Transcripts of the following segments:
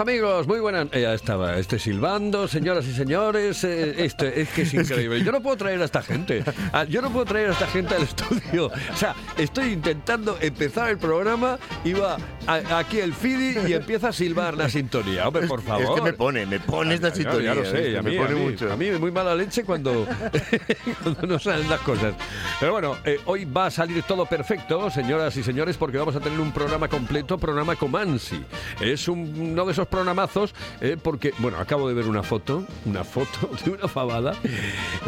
Amigos, muy buenas. eh, Ya estaba, este silbando, señoras y señores, eh, este, es que es increíble. Yo no puedo traer a esta gente, Ah, yo no puedo traer a esta gente al estudio. O sea, estoy intentando empezar el programa y va a- aquí el Fidi y empieza a silbar la sintonía. Hombre, por favor. Es que me pone, me pone esta sintonía. Ya lo sé, ¿viste? a mí, me pone a mí, mucho. a mí muy mala leche cuando, cuando no salen las cosas. Pero bueno, eh, hoy va a salir todo perfecto, señoras y señores, porque vamos a tener un programa completo, programa Comansi. Es un- uno de esos programazos, eh, porque, bueno, acabo de ver una foto, una foto de una fabada,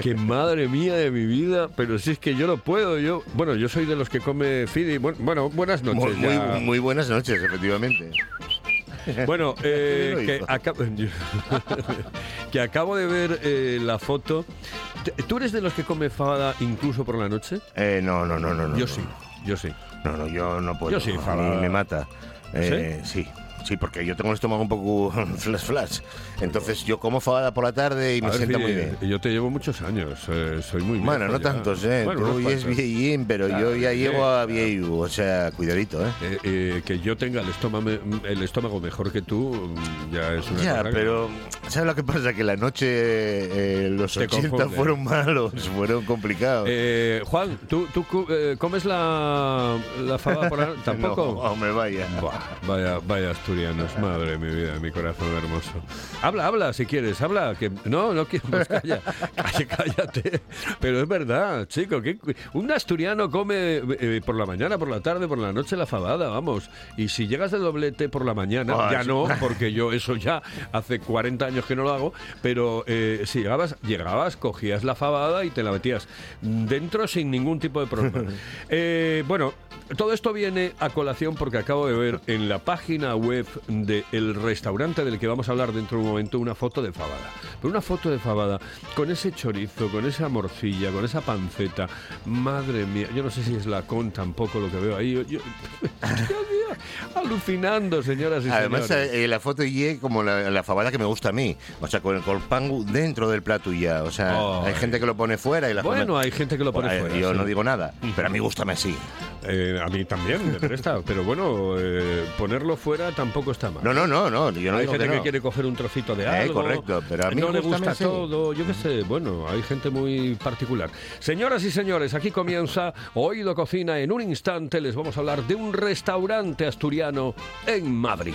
que madre mía de mi vida, pero si es que yo no puedo, yo, bueno, yo soy de los que come Fidi. Bueno, bueno, buenas noches. muy, ya. muy buenas noches, efectivamente. Bueno, eh, que, acabo, que acabo de ver eh, la foto. ¿Tú eres de los que come fabada incluso por la noche? Eh, no, no, no, no. yo no. sí, yo sí. No, no, yo no puedo. Yo sí, me mata. Eh, ¿Sí? Sí, porque yo tengo el estómago un poco flash flash. Entonces yo como fabada por la tarde y A me ver, sienta muy bien. Yo te llevo muchos años, eh, soy muy Bueno, no ya. tantos, ¿eh? Bueno, Tú es viejín, pero Claro, yo ya sí, llego a viejo. O sea, cuidadito, ¿eh? Eh, eh, que yo tenga el estómago, el estómago mejor que tú mm, ya es una Ya, pero ¿sabes lo que pasa? Que la noche, eh, los Te 80 confunde. fueron malos, fueron complicados. Eh, Juan, ¿tú, tú eh, comes la, la fabada por la noche? ¿Tampoco? No, hombre, vaya. Buah, vaya, vaya asturianos, madre mi vida, mi corazón hermoso. Habla, habla si quieres, habla. Que no, no quiero, pues calla, calla, cállate. Pero es verdad, chico, que un asturiano come eh, por la mañana, por la tarde, por la noche la fabada, vamos. Y si llegas de doblete por la mañana, Ah, ya no, porque yo eso ya hace 40 años que no lo hago, pero eh, si llegabas, llegabas, cogías la fabada y te la metías dentro sin ningún tipo de problema. Eh, bueno, todo esto viene a colación porque acabo de ver en la página web del restaurante del que vamos a hablar dentro de un momento una foto de fabada. Pero una foto de fabada con ese chorizo, con esa morcilla, con esa panceta. Madre mía, yo no sé si es la con tampoco lo que veo ahí. Yo- yo- alucinando, señoras y Además, señores. eh, la foto y como la, la fabada que me gusta a mí. O sea, con el colpangu dentro del plato ya. O sea, Ay. hay gente que lo pone fuera y la Bueno, hay gente que lo pone Bueno, fuera. Yo sí. no digo nada, pero a mí gustame así. Eh, a mí también me presta, pero bueno, eh, ponerlo fuera tampoco está mal. No, no, no, no. Yo no hay digo gente que quiere coger un trocito de Eh, algo. correcto, pero a mí no le gústame gusta así. todo. Yo qué sé, bueno, hay gente muy particular. Señoras y señores, aquí comienza Oído Cocina. En un instante les vamos a hablar de un restaurante asturiano en Madrid.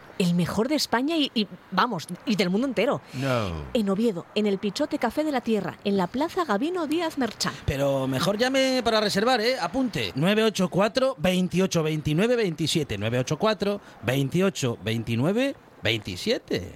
El mejor de España y, y, vamos, y del mundo entero. No. En Oviedo, en el Pichote Café de la Tierra, en la Plaza Gabino Díaz Merchán. Pero mejor llame para reservar, ¿eh? Apunte. 984 28 29 27. 984 28 29 27.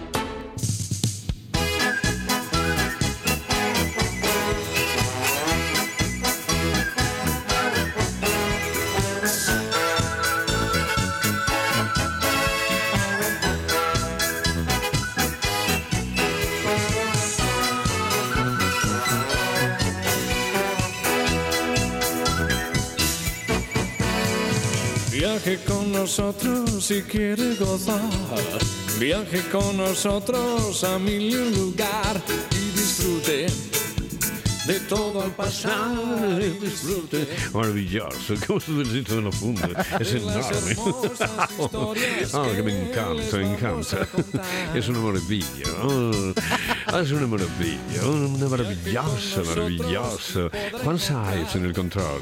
Viaje con nosotros si quiere gozar. Viaje con nosotros a mil y un lugar y disfrute de todo al pasar. Disfrute Maravilloso, su besito de los fundos. Es enorme. historias Ah, que me encanta, me encanta. Es una maravilla. Ah, es una maravilla, una maravillosa, maravilloso. Juan Saiz en el control.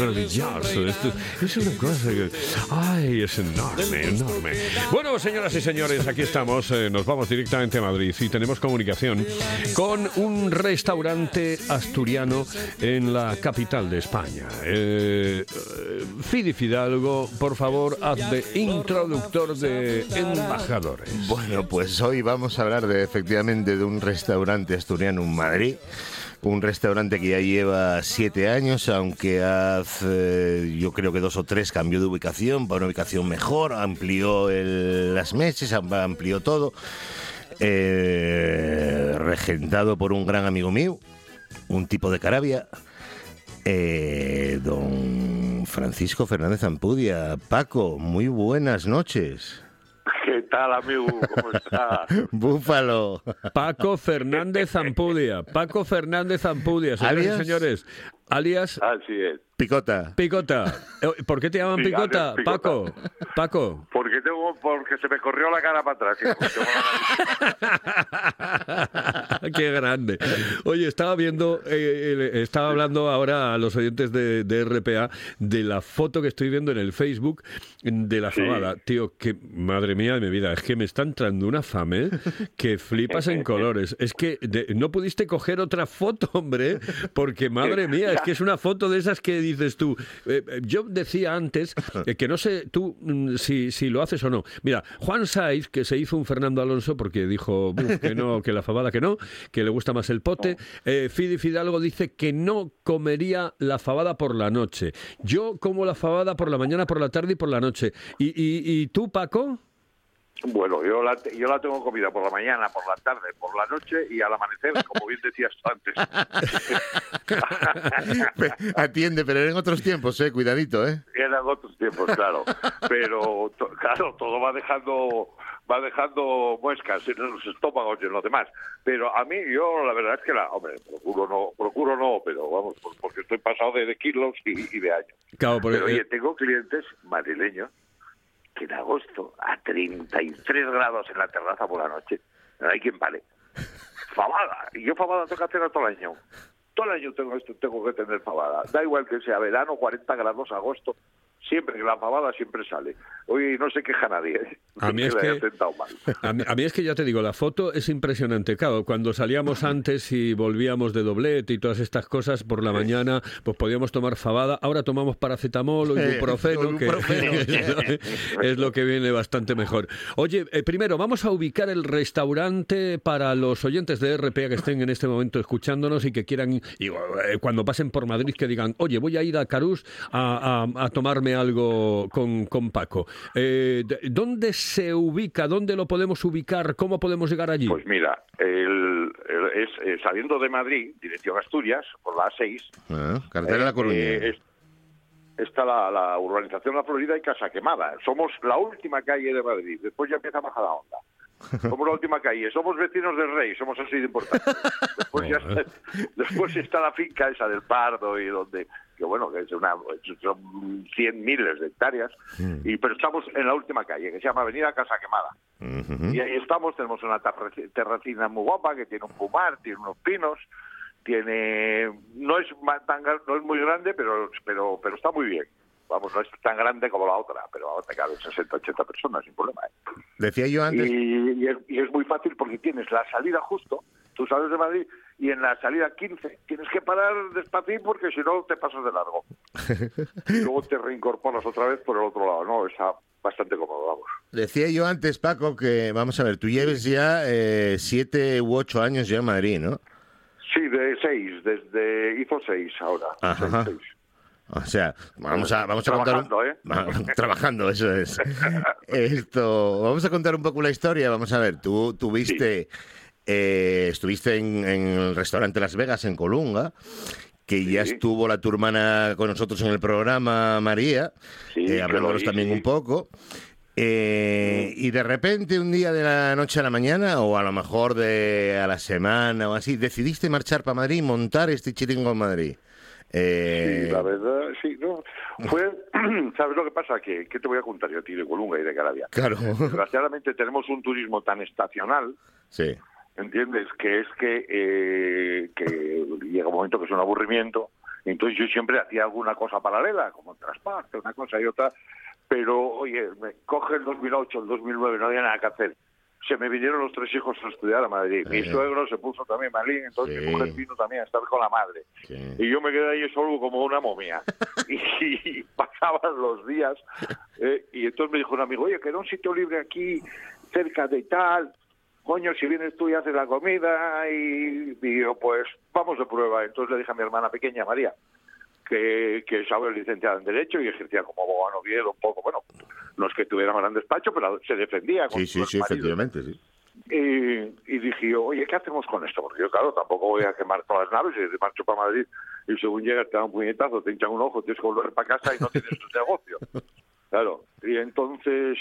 Maravilloso. Esto es una cosa que. Ay, es enorme, enorme. Bueno, señoras y señores, aquí estamos. eh, nos vamos directamente a Madrid y tenemos comunicación con un restaurante asturiano en la capital de España. Eh, eh, Fidi Fidalgo, por favor, haz de introductor de embajadores. Bueno, pues hoy vamos hablar de efectivamente de un restaurante asturiano en Madrid. Un restaurante que ya lleva siete años, aunque hace yo creo que dos o tres cambió de ubicación para una ubicación mejor, amplió las mesas, am- amplió todo. Eh, regentado por un gran amigo mío, un tipo de Carabia, eh, don Francisco Fernández Ampudia. Paco, muy buenas noches. ¿Qué tal, amigo? ¿Cómo está? Búfalo. Paco Fernández Zampudia. Paco Fernández Zampudia, señores y señores. Alias Así es. Picota. Picota. Eh, ¿Por qué te llaman Sí, Picota. Paco? Paco. Porque tengo, porque se me corrió la cara para atrás. hijo. Qué grande. Oye, estaba viendo, eh, eh, estaba hablando ahora a los oyentes de, de RPA de la foto que estoy viendo en el Facebook de la Sí. fabada. Tío, que madre mía de mi vida, es que me está entrando una fame que flipas en colores. Es que de- no pudiste coger otra foto, hombre, porque madre mía, es que es una foto de esas que dices tú. Eh, eh, yo decía antes que no sé tú mm, si, si lo haces o no. Mira, Juan Saiz, que se hizo un Fernando Alonso porque dijo "Buf, que no, que la fabada que no, que le gusta más el pote. Eh, Fidi Fidalgo dice que no comería la fabada por la noche. Yo como la fabada por la mañana, por la tarde y por la noche. ¿Y, y, y tú, Paco? Bueno, yo la, yo la tengo comida por la mañana, por la tarde, por la noche y al amanecer, como bien decías tú antes. Atiende, pero en otros tiempos, eh. Cuidadito, eh. Eran otros tiempos, claro. Pero, to- claro, todo va dejando va dejando muescas en los estómagos y en los demás. Pero a mí, yo la verdad es que la, hombre, procuro no, procuro no, pero vamos, por- porque estoy pasado de, de kilos y, y de años. Claro, porque- Pero oye, tengo clientes madrileños que en agosto, a 33 grados en la terraza por la noche, no hay quien vale. Fabada. Y yo fabada tengo que hacer todo el año. Todo el año tengo esto, tengo que tener fabada. Da igual que sea verano, 40 grados, agosto. Siempre que la fabada siempre sale. Oye, no se queja nadie. ¿eh? A mí Que es que-. A mí, a mí es que ya te digo, la foto es impresionante. Claro, cuando salíamos antes y volvíamos de doblete y todas estas cosas por la mañana, pues podíamos tomar fabada. Ahora tomamos paracetamol o ibuprofeno, que es lo que viene bastante mejor. Oye, eh, primero vamos a ubicar el restaurante para los oyentes de RPA que estén en este momento escuchándonos y que quieran, y, eh, cuando pasen por Madrid, que digan, oye, voy a ir a Carús a, a- a tomarme algo con, con Paco. Eh, de- ¿Dónde se ubica? ¿Dónde lo podemos ubicar? ¿Cómo podemos llegar allí? Pues mira, el, el- es, eh, saliendo de Madrid, dirección Asturias, por la A6, Ah, carretera de la Coruña. Eh, es- está la, la urbanización La Florida y Casa Quemada. Somos la última calle de Madrid. Después ya empieza a bajar la onda. Somos la última calle. Somos vecinos del rey. Somos así de importantes. Después, ya está, después está la finca esa del Pardo y donde que bueno que es una son cien miles de hectáreas y pero estamos en la última calle que se llama Avenida Casa Quemada y ahí estamos, tenemos una terraci- terracina muy guapa que tiene un fumar, tiene unos pinos, tiene no es tan no es muy grande, pero pero pero está muy bien. Vamos, no es tan grande como la otra, pero ahora te caben 60, 80 personas sin problema. ¿eh? Decía yo antes. Y, y es, y es muy fácil porque tienes la salida justo, tú sales de Madrid y en la salida 15 tienes que parar despacito porque si no te pasas de largo. y luego te reincorporas otra vez por el otro lado, ¿no? Está bastante cómodo, vamos. Decía yo antes, Paco, que vamos a ver, tú lleves ya eh, siete u ocho años ya en Madrid, ¿no? Sí, de seis, desde hizo seis ahora. Ajá. Seis, seis. O sea, vamos a, vamos a contar. un- Trabajando, ¿eh? Trabajando, eso es. Esto, vamos a contar un poco la historia. Vamos a ver, tú tuviste, eh, estuviste en, en el restaurante Las Vegas en Colunga, que ya estuvo la tu hermana con nosotros en el programa, María, Sí, eh, hablándonos vi, también sí. un poco. Eh, y de repente, un día de la noche a la mañana, o a lo mejor de a la semana o así, decidiste marchar para Madrid y montar este chiringo en Madrid. Eh, Sí, la verdad, sí, no. Fue, ¿sabes lo que pasa? Que, ¿Qué te voy a contar yo a ti de Colunga y de Caravia? Claro, Desgraciadamente tenemos un turismo tan estacional, sí. ¿Entiendes? Que es que, eh, que llega un momento que es un aburrimiento. Entonces yo siempre hacía alguna cosa paralela, como transporte, una cosa y otra. Pero, oye, me coge el 2008, el 2009, no había nada que hacer. Se me vinieron los tres hijos a estudiar a Madrid. Mi suegro se puso también malín, entonces Sí. mi mujer vino también a estar con la madre. sí. Y yo me quedé ahí solo como una momia. y, pasaban los días. eh, y entonces me dijo un amigo, oye, queda un sitio libre aquí, cerca de tal. Coño, si vienes tú y haces la comida. Y, y yo, pues, vamos de prueba. Entonces le dije a mi hermana pequeña, María, que, que es ahora licenciada en Derecho y ejercía como abogado Oviedo un poco. Bueno, no es que tuviera un gran despacho, pero se defendía con Sí, sí, sí, exmarido. efectivamente, sí. Y, y dije yo, oye, ¿qué hacemos con esto? Porque yo, claro, tampoco voy a quemar todas las naves y marcho para Madrid y según llegas te dan un puñetazo, te hinchan un ojo, tienes que volver para casa y no tienes tu negocio. Claro. Y entonces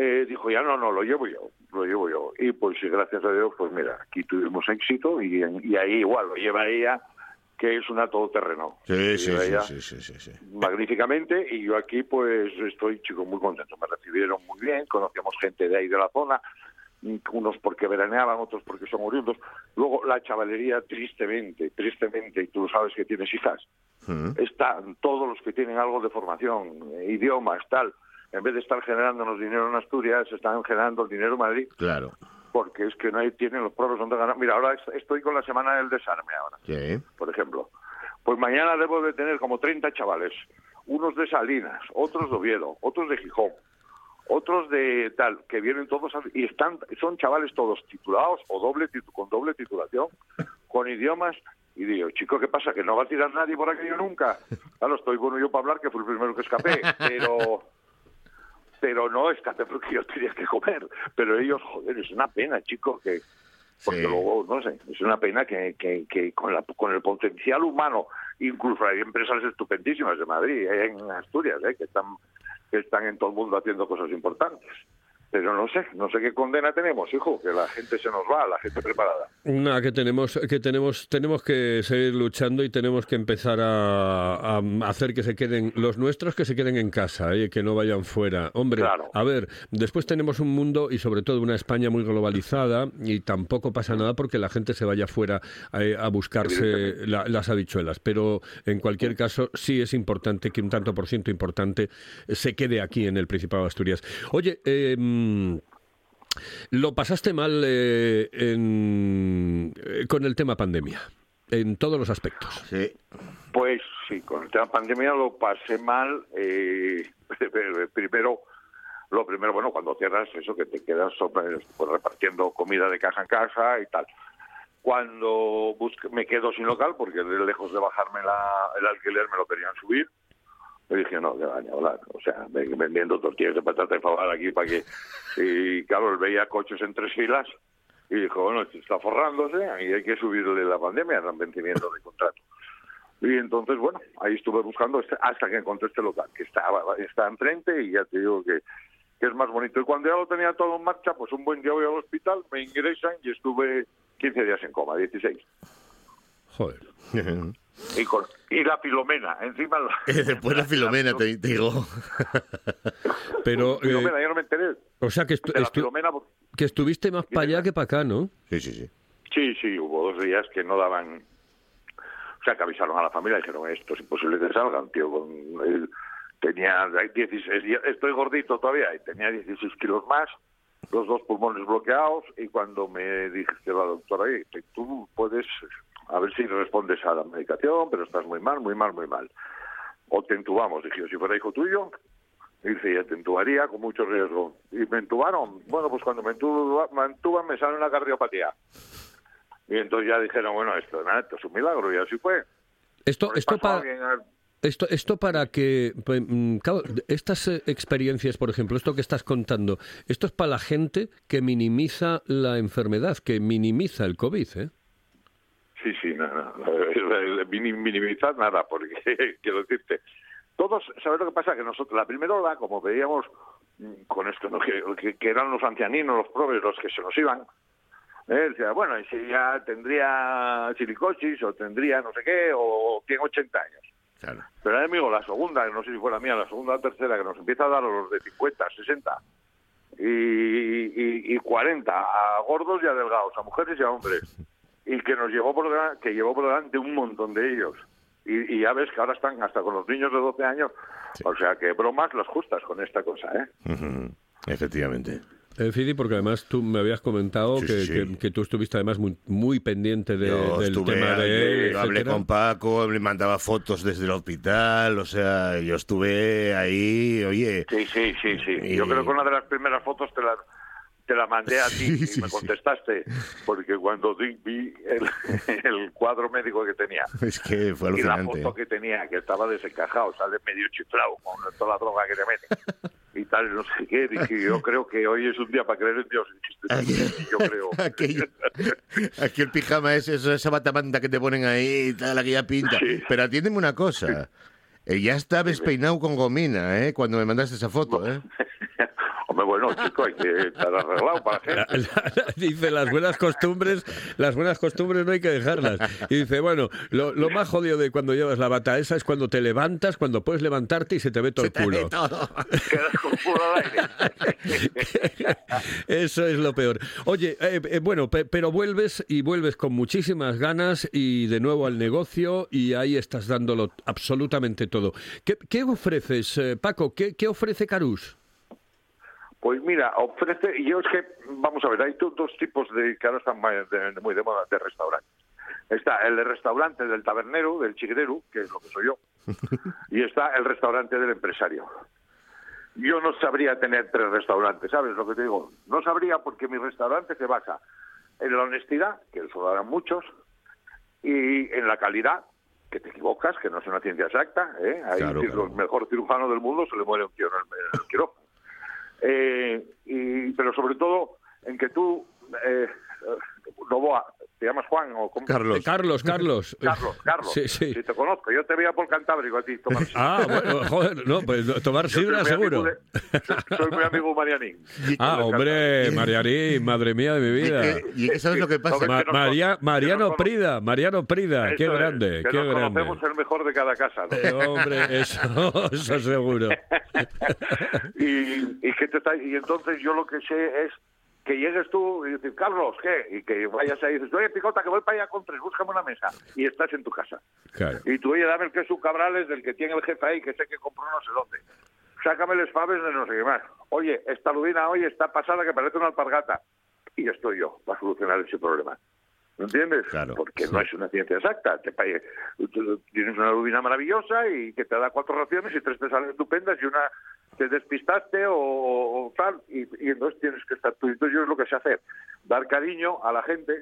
eh, dijo, ya no, no, lo llevo yo, lo llevo yo. Y pues gracias a Dios, pues mira, aquí tuvimos éxito y, y ahí igual lo lleva ella, que es una todoterreno. Sí, sí, sí, sí, sí, magníficamente y yo aquí pues estoy chico muy contento me recibieron muy bien conocíamos gente de ahí de la zona unos porque veraneaban otros porque son oriundos luego la chavalería tristemente tristemente y tú lo sabes que tienes hijas están todos los que tienen algo de formación eh, idiomas tal en vez de estar generándonos dinero en Asturias están generando el dinero en Madrid Claro. porque es que no hay, tienen los pruebas donde ganar mira ahora es- estoy con la semana del desarme ahora Sí. por ejemplo. Pues mañana debo de tener como 30 chavales, unos de Salinas, otros de Oviedo, otros de Gijón, otros de tal, que vienen todos a- y están son chavales todos titulados o doble con doble titulación, con idiomas y digo, chico, ¿qué pasa? ¿Que no va a tirar nadie por aquello nunca? Claro, estoy bueno yo para hablar, que fue el primero que escapé, pero pero no escapé porque yo tenía que comer. Pero ellos, joder, es una pena, chicos, que, porque Sí. luego, no sé, es una pena que, que, que con, la, con el potencial humano, incluso hay empresas estupendísimas de Madrid, en Asturias, eh, que están que están en todo el mundo haciendo cosas importantes. Pero no sé, no sé qué condena tenemos, hijo, que la gente se nos va, la gente preparada. Una que tenemos, que tenemos, tenemos que seguir luchando y tenemos que empezar a, a hacer que se queden los nuestros que se queden en casa, ¿eh? que no vayan fuera. Hombre, Claro. a ver, después tenemos un mundo y sobre todo una España muy globalizada y tampoco pasa nada porque la gente se vaya fuera eh, a buscarse la- las habichuelas. Pero en cualquier caso sí es importante que un tanto por ciento importante se quede aquí en el Principado de Asturias. Oye, eh, lo pasaste mal eh, en- eh, con el tema pandemia, en todos los aspectos. Sí. Pues sí, con el tema pandemia lo pasé mal. eh, primero, lo primero, bueno, cuando cierras eso, que te quedas sobre- pues, repartiendo comida de casa en casa y tal. Cuando busque- me quedo sin local, porque de lejos de bajarme la- el alquiler me lo querían subir, me dije, no, que van a hablar. O sea, ven- vendiendo tortillas de patata y favar aquí para que... Y claro, él veía coches en tres filas y dijo, bueno, está forrándose y hay que subirle la pandemia al vencimiento de contrato. Y entonces, bueno, ahí estuve buscando hasta que encontré este local, que estaba, está enfrente y ya te digo que, que es más bonito. Y cuando ya lo tenía todo en marcha, pues un buen día voy al hospital, me ingresan y estuve 15 días en coma, 16. Joder. Y, con, y la filomena, encima la, Después la Filomena, te, te digo. Pero, eh, filomena, yo no me enteré o sea, que, estu- filomena. porque- que estuviste más para allá que para acá, ¿no? Sí, sí, sí. Sí, sí, hubo dos días que no daban... O sea, que avisaron a la familia y dijeron, esto es imposible que salgan, tío. Con el- tenía 16, y estoy gordito todavía y tenía 16 kilos más, los dos pulmones bloqueados y cuando me dijiste la doctora, "Oye, que tú puedes, a ver si respondes a la medicación, pero estás muy mal, muy mal, muy mal. O te entubamos, dije, yo, si fuera hijo tuyo, Dice, ya te entubaría con mucho riesgo. Y me entubaron. Bueno, pues cuando me entuban, me, entuban, me sale una cardiopatía. Y entonces ya dijeron, bueno, esto, nada, esto es un milagro. Y así fue. Esto, esto para... Esto, esto para que, pues, mm, claro, estas eh, experiencias, por ejemplo, esto que estás contando, esto es para la gente que minimiza la enfermedad, que minimiza el COVID, ¿eh? Sí, sí, no, no, no, minim- minimizar nada, porque quiero decirte, todos, ¿sabes lo que pasa? Que nosotros, la primera ola, como veíamos mm, con esto, ¿no? que, que- eran los ancianinos, los pobres, los que se nos iban, ¿eh? decía, bueno, y si ya tendría silicosis o tendría no sé qué, o tiene 80 años. Claro. Pero amigo, la segunda, que no sé si fue la mía, la segunda o tercera, que nos empieza a dar a los de 50, 60 y, y, y 40, a gordos y a delgados, a mujeres y a hombres, y que nos llevó por delante, que llevó por delante un montón de ellos. Y, y ya ves que ahora están hasta con los niños de 12 años, o sea que bromas las justas con esta cosa, ¿eh? Efectivamente. Eh, Fidi, porque además tú me habías comentado Sí, que, sí, que- que tú estuviste además muy, muy pendiente de- Yo del estuve tema de él, hablé etcétera. con Paco, le mandaba fotos desde el hospital, o sea, yo estuve ahí, oye, Sí, sí, sí, sí. Y- Yo creo que una de las primeras fotos te la, te la mandé a ti Sí, y sí, me sí. contestaste, porque cuando vi el, el cuadro médico que tenía es que fue y la foto que tenía, que estaba desencajado, sale medio chiflado con toda la droga que le meten y tal, no sé qué, dije, yo creo que hoy es un día para creer en Dios. Yo creo. Aquello, aquel pijama ese, esa, esa batamanta que te ponen ahí y tal, aquella pinta. Pero atiéndeme una cosa. eh, ya está despeinado con gomina, ¿eh? Cuando me mandaste esa foto, ¿eh? Bueno, chico, hay que estar arreglado para La- gente. la- dice las buenas costumbres, las buenas costumbres no hay que dejarlas. Y dice, bueno, lo, lo más jodido de cuando llevas la bata esa es cuando te levantas, cuando puedes levantarte y se te ve todo el culo. Todo. Quedas con el culo al aire. Eso es lo peor. Oye, eh, eh, bueno, pe- pero vuelves y vuelves con muchísimas ganas y de nuevo al negocio y ahí estás dándolo absolutamente todo. ¿Qué, qué ofreces, eh, Paco? ¿Qué, qué ofrece Carús? Pues mira, ofrece, y yo es que, vamos a ver, hay do- dos tipos de, que ahora están muy de, moda, de restaurantes. Está el restaurante del tabernero, del chigrero, que es lo que soy yo, y está el restaurante del empresario. Yo no sabría tener tres restaurantes, ¿sabes lo que te digo? No sabría porque mi restaurante se basa en la honestidad, que eso lo harán muchos, y en la calidad, que te equivocas, que no es una ciencia exacta, ¿eh? Ahí Claro, claro. el mejor cirujano del mundo se le muere un tío en el, en el quirófano. Eh, y, pero sobre todo en que tú, eh, Novoa, ¿te llamas Juan o cómo? Carlos. Eh, Carlos, Carlos. Carlos, Carlos. Sí, sí. Si te conozco, yo te veía por Cantábrico a ti. tomar sidra. Ah, bueno, joder, no, pues tomar sidra seguro. de- soy- muy amigo Marianín. Ah, hombre, Marianín, madre mía de mi vida. y que sabes lo que pasa. Ma- que nos María, con- Mariano Prida, Mariano Prida, qué Eso es, grande, que qué nos grande. conocemos el mejor de cada casa. ¿no? Eh, hombre, eso, eso seguro. y, y que te está- y entonces yo lo que sé es que llegues tú y decir, Carlos, ¿qué? Y que vayas ahí y dices, oye, Picota, que voy para allá con tres, búscame una mesa. Y estás en tu casa. Claro. Y tú, oye, dame el queso cabrales del que tiene el jefe ahí, que sé que compró no sé dónde. Sácame el faves de no sé qué más. Oye, esta lubina hoy está pasada que parece una alpargata. Y estoy yo para solucionar ese problema. ¿Me entiendes? Claro, Porque no es una ciencia exacta. Te tú tienes una lubina maravillosa y que te da cuatro raciones y tres te salen estupendas y una te despistaste o, o tal. Y, y entonces tienes que estar tú. Entonces yo es lo que sé hacer. Dar cariño a la gente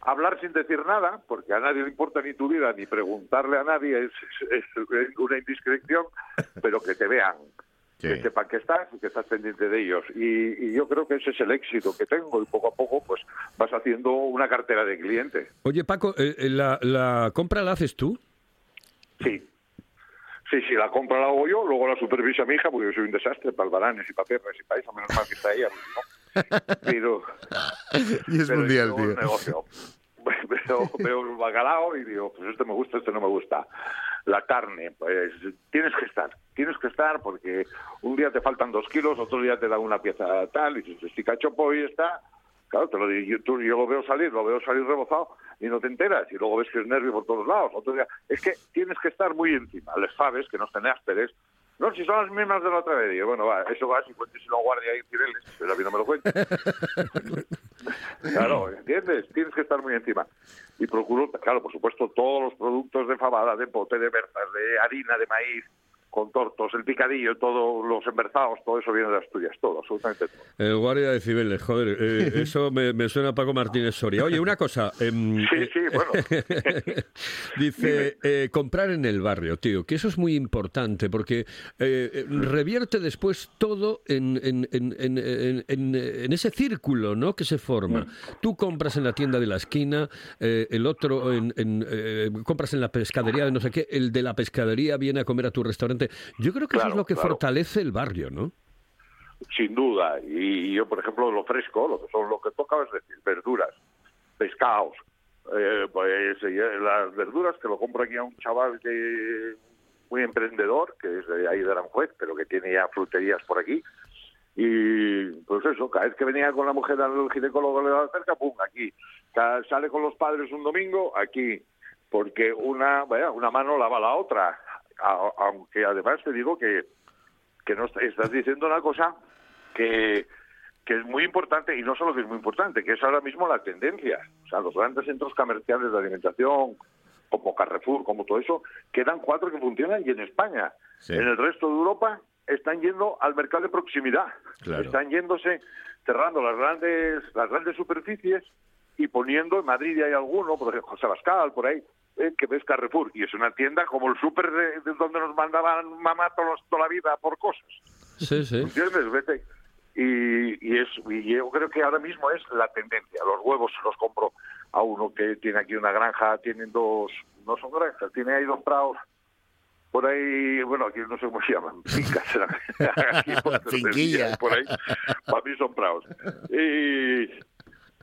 hablar sin decir nada, porque a nadie le importa ni tu vida, ni preguntarle a nadie es, es- es una indiscreción, pero que te vean, Sí. que sepan que estás y que estás pendiente de ellos. Y, y yo creo que ese es el éxito que tengo y poco a poco pues vas haciendo una cartera de clientes. Oye, Paco, eh, eh, la, ¿la compra la haces tú? Sí. Sí, sí, la compra la hago yo, luego la supervisa mi hija, porque yo soy un desastre para albaranes y para perras y para eso, menos mal que está ella. ¿no? Pero, Y es pero mundial, yo tío. negocio. Veo, veo el bacalao y digo, pues este me gusta, este no me gusta. La carne, pues tienes que estar, tienes que estar porque un día te faltan dos kilos, otro día te da una pieza tal, y dices, si cachopo y está, claro, te lo digo, yo lo veo salir, lo veo salir rebozado y no te enteras, y luego ves que es nervio por todos lados. Otro día, es que tienes que estar muy encima, les sabes que no estén ásperes, no, si son las mismas de la otra vez. Digo, bueno, va, eso va, si cuentes si lo guardia ahí en Cireles, pero a mí no me lo cuentes. claro, ¿entiendes? Tienes que estar muy encima. Y procuro, claro, por supuesto, todos los productos de fabada, de pote, de berzas, de harina, de maíz, con tortos, el picadillo, todos los emberzados, todo eso viene de Asturias, todo, absolutamente todo. El guardia de Cibeles, joder, eh, eso me, me suena a Paco Martínez Soria. Oye, una cosa. em, Sí, sí, bueno. Dice, eh, comprar en el barrio, tío, que eso es muy importante porque eh, eh, revierte después todo en, en- en- en- ese círculo ¿no? que se forma. Tú compras en la tienda de la esquina, eh, el otro en, en, eh, compras en la pescadería de no sé qué, el de la pescadería viene a comer a tu restaurante. Yo creo que eso es lo que claro. fortalece el barrio, ¿no? Sin duda. Y yo, por ejemplo, lo fresco, lo que son lo que toca es decir, verduras, pescados. Eh, pues eh, las verduras que lo compro aquí a un chaval que muy emprendedor, que es de ahí de Aranjuez, pero que tiene ya fruterías por aquí. Y pues eso, cada vez que venía con la mujer al ginecólogo de la cerca, pum, aquí. Cada- sale con los padres un domingo, aquí. Porque una, vaya, una mano lava la otra. A- aunque además te digo que que no est- estás diciendo una cosa que, que es muy importante y no solo que es muy importante, que es ahora mismo la tendencia. O sea, los grandes centros comerciales de alimentación, como Carrefour, como todo eso, quedan cuatro que funcionan y en España. Sí. En el resto de Europa están yendo al mercado de proximidad. Claro. Están yéndose, cerrando las grandes, las grandes superficies y poniendo, en Madrid hay alguno, por ejemplo, José Bascal, por ahí, eh, que ves Carrefour. Y es una tienda como el súper de, de donde nos mandaban mamá todos, toda la vida por cosas. Sí, sí. ¿Entiendes? Vete. Y, y, es, y yo creo que ahora mismo es la tendencia. Los huevos los compro a uno que tiene aquí una granja, tienen dos, no son granjas, tiene ahí dos prados. Por ahí, bueno, aquí no sé cómo se llaman, fincas. Aquí, por- Finquilla. Por ahí, para mí son prados. Y,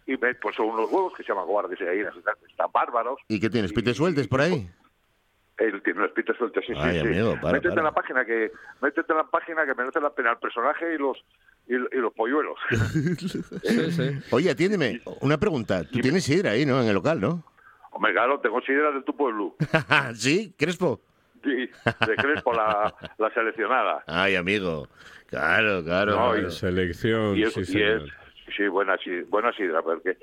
y ve, pues son unos huevos que se llaman guardias y tal, están bárbaros. ¿Y qué tienes? ¿Pites sueltes por ahí? Él tiene unas pitas sueltas, sí, sí, Ay, sí. amigo, para, métete para. en la página que métete en la página que merece la pena el personaje y los y, y los polluelos. Sí, sí. Oye, atiéndeme, una pregunta. Tú tienes sidra ahí, ¿no? En el local, ¿no? Hombre, claro, tengo sidra de tu pueblo. ¿Sí? ¿Crespo? Sí, de Crespo, la, la seleccionada. Ay, amigo. Claro, claro. No, claro. Selección, Y es, sí, y señor. es sí, buena, si- buena sidra, porque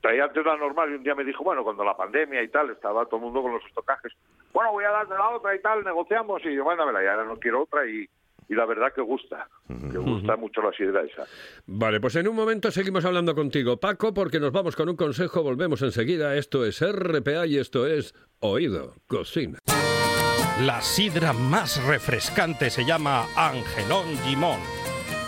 traía antes la normal y un día me dijo, bueno, cuando la pandemia y tal, estaba todo el mundo con los estocajes, bueno, voy a darte la otra y tal, negociamos y yo, mándamela, y ahora no quiero otra y, y la verdad que gusta, que gusta mucho la sidra esa. Vale, pues en un momento seguimos hablando contigo, Paco, porque nos vamos con un consejo, volvemos enseguida. Esto es RPA y esto es Oído Cocina. La sidra más refrescante se llama Angelón Gimón.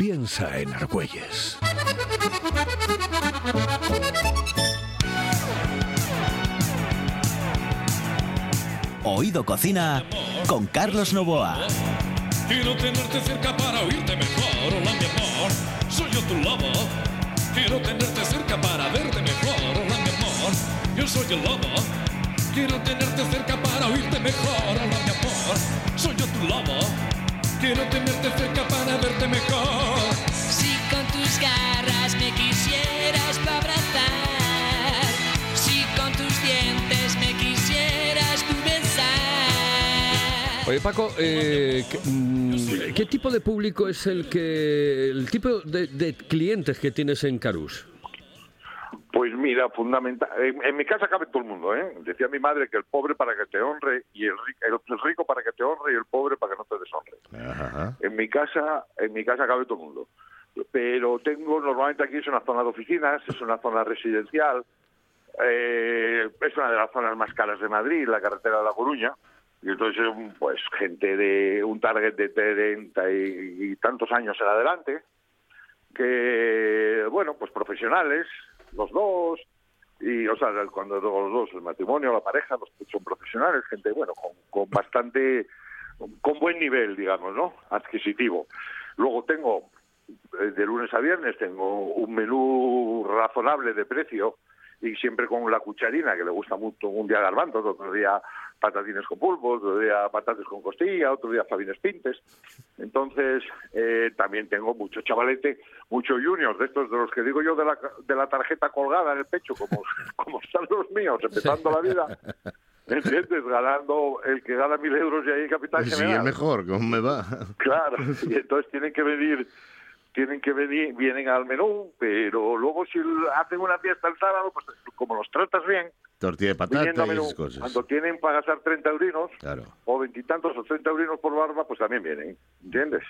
Piensa en Argüelles. Oído Cocina con Carlos Novoa. Quiero tenerte cerca para oírte mejor, hola mi amor, soy yo tu lobo. Quiero tenerte cerca para verte mejor, hola mi amor, yo soy el lobo. Quiero tenerte cerca para oírte mejor, hola mi amor, soy yo tu lobo. Quiero tenerte cerca para verte mejor. Si con tus garras me quisieras pa' abrazar, si con tus dientes me quisieras tú besar. Oye Paco, eh, ¿qué, mm, qué tipo de público es el que, el tipo de, de clientes que tienes en Carús? Pues mira, fundamental. En, en mi casa cabe todo el mundo, ¿eh? Decía mi madre que el pobre para que te honre y el, el rico para que te honre y el pobre para que no te deshonre. Ajá. En mi casa, en mi casa cabe todo el mundo. Pero tengo, normalmente aquí es una zona de oficinas, es una zona residencial, eh, es una de las zonas más caras de Madrid, la carretera de La Coruña. Y entonces, pues gente de un target de 30 y, y tantos años en adelante. que, bueno, pues profesionales, los dos, y, o sea, cuando los dos, el matrimonio, la pareja, los son profesionales, gente, bueno, con, con bastante, con buen nivel, digamos, ¿no? Adquisitivo. Luego tengo, eh, de lunes a viernes, tengo un menú razonable de precio y siempre con la cucharina, que le gusta mucho un día garbanzos, otro día patatines con pulpo, otro día patates con costilla, otro día fabines pintes. Entonces, eh, también tengo mucho chavalete, mucho juniors, de estos de los que digo yo de la, de la tarjeta colgada en el pecho, como, como están los míos, empezando la vida. ¿Entiendes? Ganando el que gana mil euros y ahí capitán Sí, general. es mejor, ¿cómo me va? Claro, y entonces tienen que venir, tienen que venir, vienen al menú, pero luego si hacen una fiesta el sábado, pues como los tratas bien, Tortilla de patata a y menú, esas cosas. cuando tienen para gastar 30 eurinos, Claro. o veintitantos o 30 eurinos por barba, pues también vienen, ¿entiendes?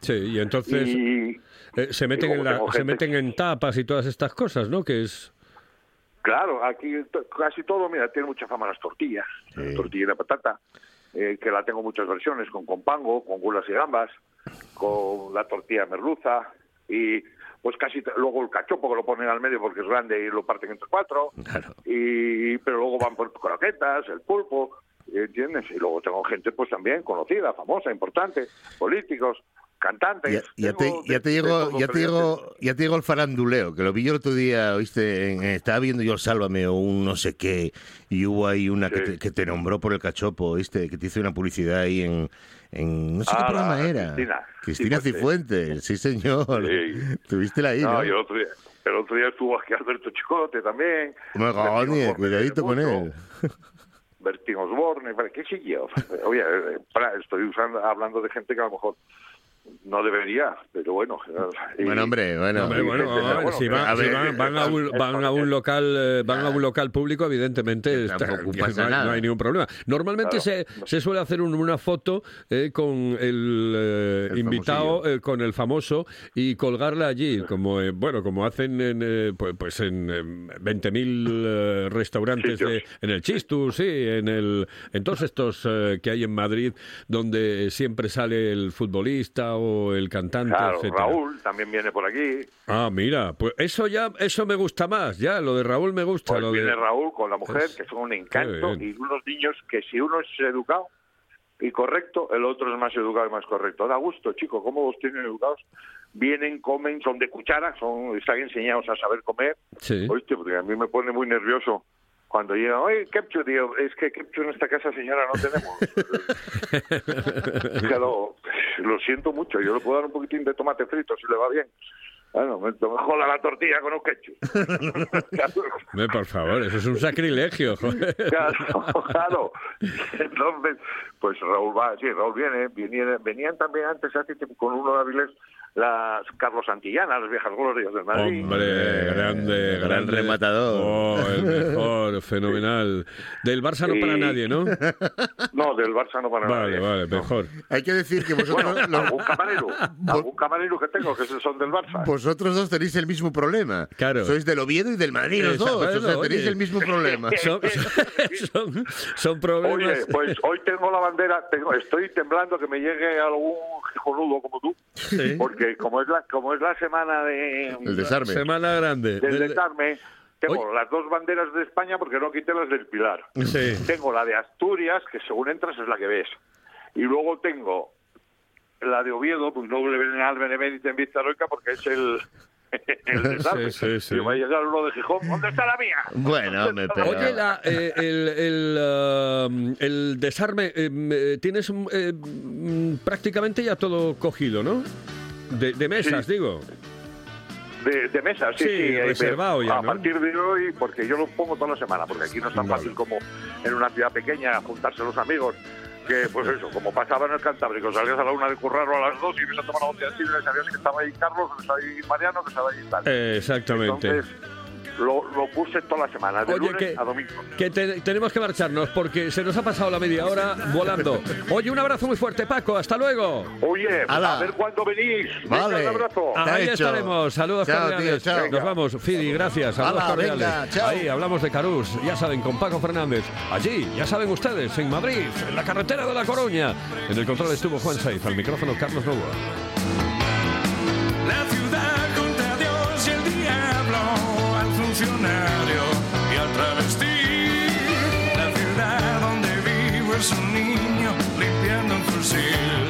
Sí, y entonces Y eh, se meten y en la, se gente meten en tapas y todas estas cosas, ¿no? Que es claro, aquí casi todo, mira, tiene mucha fama las tortillas, Sí. tortilla de patata, eh, que la tengo muchas versiones, con compango, con gulas y gambas, con la tortilla merluza y pues casi luego el cachopo que lo ponen al medio porque es grande y lo parten entre cuatro Claro. y pero luego van por croquetas, el pulpo, ¿entiendes? Y luego tengo gente pues también conocida, famosa, importante, políticos, cantantes. Ya, ya te, ya de- te llegó, ya te llegó, ya te llegó el faranduleo, que lo vi yo el otro día, oíste, en- estaba viendo yo el Sálvame o un no sé qué, y hubo ahí una que, te, que te nombró por el cachopo, oíste, que te hizo una publicidad ahí en, en no sé qué Ah, programa la era. Cristina Cristina Cifuentes, sí señor. Sí. Tuviste ahí, ¿no? No, el otro día, el otro día estuvo aquí Alberto Chicote también. Diez, Osborne, cuidadito con él. Bertín Osborne, ¿para ¿qué sé yo? Oye, eh, para- estoy usando, hablando de gente que a lo mejor no debería, pero bueno. y- Bueno, hombre, bueno. Hombre, bueno, gente, a ver, bueno, si, van, a si ver, van- van a un, es- van a un local eh, van a un local público evidentemente está- pasa no, hay, nada. no hay ningún problema normalmente Claro. se, se suele hacer un- una foto eh, con el, eh, El invitado eh, con el famoso y colgarla allí como eh, bueno como hacen en eh, pues, pues en eh, 20.000 eh, restaurantes de, en el Chistus sí en el en todos estos eh, que hay en Madrid donde siempre sale el futbolista o el cantante Claro, etcétera. Raúl también viene por aquí. Ah, mira, pues eso ya, eso me gusta más, ya, lo de Raúl me gusta. Pues lo viene de... Raúl con la mujer, Es- que son un encanto, y unos niños que si uno es educado y correcto, el otro es más educado y más correcto. Da gusto, chico, ¿cómo los tienen educados? Vienen, comen, son de cuchara, son, están enseñados a saber comer. Sí. Oíste, porque a mí me pone muy nervioso cuando llega, oye, ketchup, digo, es que ketchup en esta casa, señora, no tenemos. Que lo, siento mucho, yo le puedo dar un poquitín de tomate frito si le va bien. Bueno, me, me joda la tortilla con un ketchup. Claro. Por favor, eso es un sacrilegio. joder. Claro, claro. Entonces, pues Raúl va, sí, Raúl viene, venían también antes hace tiempo con uno de Avilés las Carlos Santillana, las viejas glorias del Madrid. Hombre, grande, gran grande. rematador. Oh, el mejor, fenomenal. Del Barça no para nadie, ¿no? No, del Barça no para Vale, nadie. vale, mejor. Hay que decir que vosotros, Bueno, los- algún camarero, algún camarero que tengo que son del Barça. vosotros dos tenéis el mismo problema. Claro. Sois del Oviedo y del Madrid los dos. O sea, oye. tenéis el mismo problema. Son, son, son problemas. Oye, pues hoy tengo la bandera, tengo, estoy temblando que me llegue algún gijonudo como tú, Sí. porque como es la como es la semana de El desarme. Semana grande. del Del- desarme, tengo Oye. las dos banderas de España porque no quité las del Pilar. Sí. Tengo la de Asturias, que según entras es la que ves. Y luego tengo la de Oviedo, pues doble Benal Benemérita en Vista Heroica, porque es el, el desarme. Sí, sí, sí. Y va a llegar uno de Gijón, ¿dónde está la mía? Bueno, hombre, pero... Oye, la, eh, el, el, um, el desarme, eh, tienes eh, mm, prácticamente ya todo cogido, ¿no? De, de mesas, Sí. digo. De, de mesa, sí, Sí, reservado ya, A ¿no? partir de hoy, porque yo lo pongo toda la semana, porque aquí no es tan Vale. fácil como en una ciudad pequeña juntarse los amigos. Que, pues eso, como pasaba en el Cantábrico, salías a la una de currar o a las dos y ibas a tomar una botella de y sabías que estaba ahí Carlos, que estaba ahí Mariano, que estaba ahí tal. Eh, exactamente. Entonces, lo, lo puse toda la semana, de Oye, lunes que- a domingo. Que te- tenemos que marcharnos porque se nos ha pasado la media hora volando. Oye, un abrazo muy fuerte, Paco. Hasta luego. Oye, Hala. a ver cuándo venís. Venga, Vale. Un abrazo. Ahí hecho. estaremos. Saludos Chao, cordiales. tío, chao. Nos vamos. Fidi, gracias. Saludos cordiales. venga, chao. Ahí hablamos de Carús. Ya saben, con Paco Fernández. Allí, ya saben ustedes, en Madrid, en la carretera de La Coruña. En el control estuvo Juan Saiz. Al micrófono, Carlos Novoa. La ciudad y al travesti. La ciudad donde vivo es un niño limpiando un fusil.